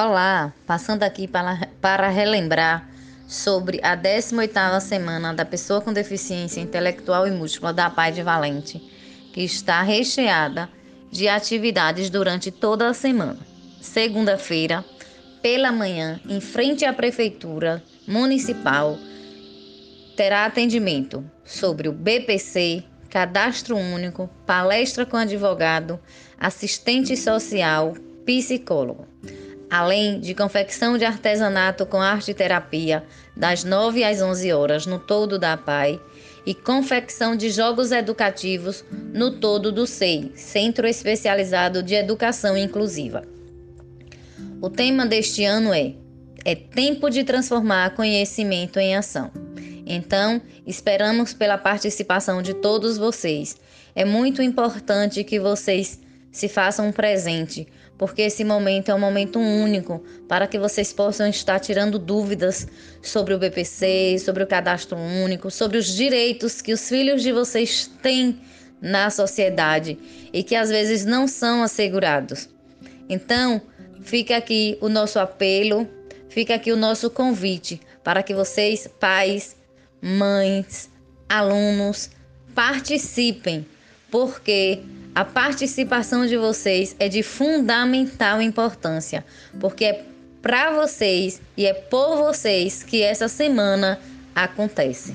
Olá, passando aqui para, para relembrar sobre a 18ª semana da pessoa com deficiência intelectual e múltipla da Pai de Valente, que está recheada de atividades durante toda a semana. Segunda-feira, pela manhã, em frente à prefeitura municipal, terá atendimento sobre o BPC, cadastro único, palestra com advogado, assistente social, psicólogo além de confecção de artesanato com arte terapia, das 9 às 11 horas no todo da PAI, e confecção de jogos educativos no todo do SEI, Centro Especializado de Educação Inclusiva. O tema deste ano é É tempo de transformar conhecimento em ação. Então, esperamos pela participação de todos vocês. É muito importante que vocês se façam um presente, porque esse momento é um momento único para que vocês possam estar tirando dúvidas sobre o BPC, sobre o cadastro único, sobre os direitos que os filhos de vocês têm na sociedade e que às vezes não são assegurados. Então, fica aqui o nosso apelo, fica aqui o nosso convite para que vocês, pais, mães, alunos, participem, porque a participação de vocês é de fundamental importância, porque é para vocês e é por vocês que essa semana acontece.